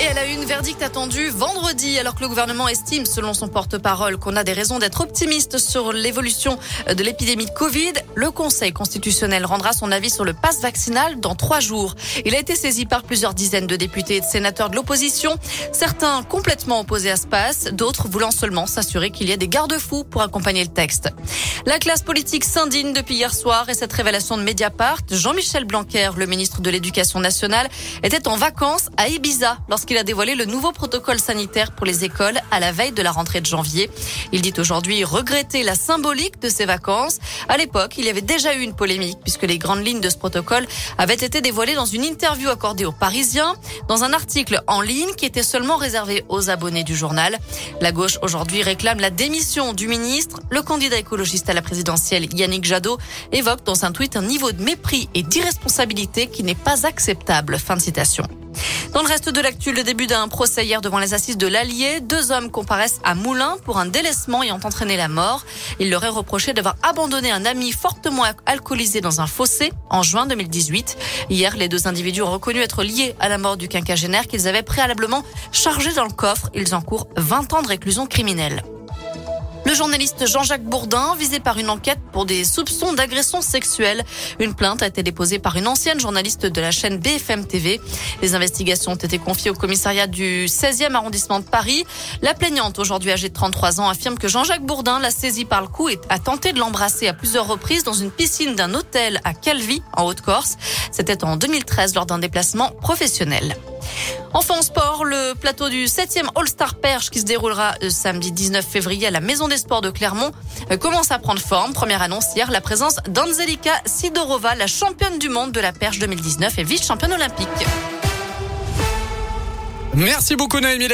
Et elle a eu une verdict attendu vendredi, alors que le gouvernement estime, selon son porte-parole, qu'on a des raisons d'être optimiste sur l'évolution de l'épidémie de Covid. Le Conseil constitutionnel rendra son avis sur le pass vaccinal dans trois jours. Il a été saisi par plusieurs dizaines de députés et de sénateurs de l'opposition, certains complètement opposés à ce pass, d'autres voulant seulement s'assurer qu'il y ait des garde-fous pour accompagner le texte. La classe politique s'indigne depuis hier soir et cette révélation de Mediapart. Jean-Michel Blanquer, le ministre de l'Éducation nationale, était en vacances à Ibiza lorsqu'il qu'il a dévoilé le nouveau protocole sanitaire pour les écoles à la veille de la rentrée de janvier. Il dit aujourd'hui regretter la symbolique de ces vacances. À l'époque, il y avait déjà eu une polémique puisque les grandes lignes de ce protocole avaient été dévoilées dans une interview accordée aux Parisiens, dans un article en ligne qui était seulement réservé aux abonnés du journal. La gauche aujourd'hui réclame la démission du ministre. Le candidat écologiste à la présidentielle Yannick Jadot évoque dans un tweet un niveau de mépris et d'irresponsabilité qui n'est pas acceptable. Fin de citation. Dans le reste de l'actu, le début d'un procès hier devant les assises de l'Allier. Deux hommes comparaissent à Moulins pour un délaissement ayant entraîné la mort. Ils leur est reproché d'avoir abandonné un ami fortement alcoolisé dans un fossé en juin 2018. Hier, les deux individus ont reconnu être liés à la mort du quinquagénaire qu'ils avaient préalablement chargé dans le coffre. Ils encourent 20 ans de réclusion criminelle. Le journaliste Jean-Jacques Bourdin, visé par une enquête pour des soupçons d'agression sexuelle. Une plainte a été déposée par une ancienne journaliste de la chaîne BFM TV. Les investigations ont été confiées au commissariat du 16e arrondissement de Paris. La plaignante, aujourd'hui âgée de 33 ans, affirme que Jean-Jacques Bourdin l'a saisi par le cou et a tenté de l'embrasser à plusieurs reprises dans une piscine d'un hôtel à Calvi, en Haute-Corse. C'était en 2013 lors d'un déplacement professionnel. Enfin en sport, le plateau du 7e All-Star Perche qui se déroulera euh, samedi 19 février à la Maison des Sports de Clermont euh, commence à prendre forme. Première annonce hier, la présence d'Anzelika Sidorova, la championne du monde de la perche 2019 et vice-championne olympique. Merci beaucoup Naomi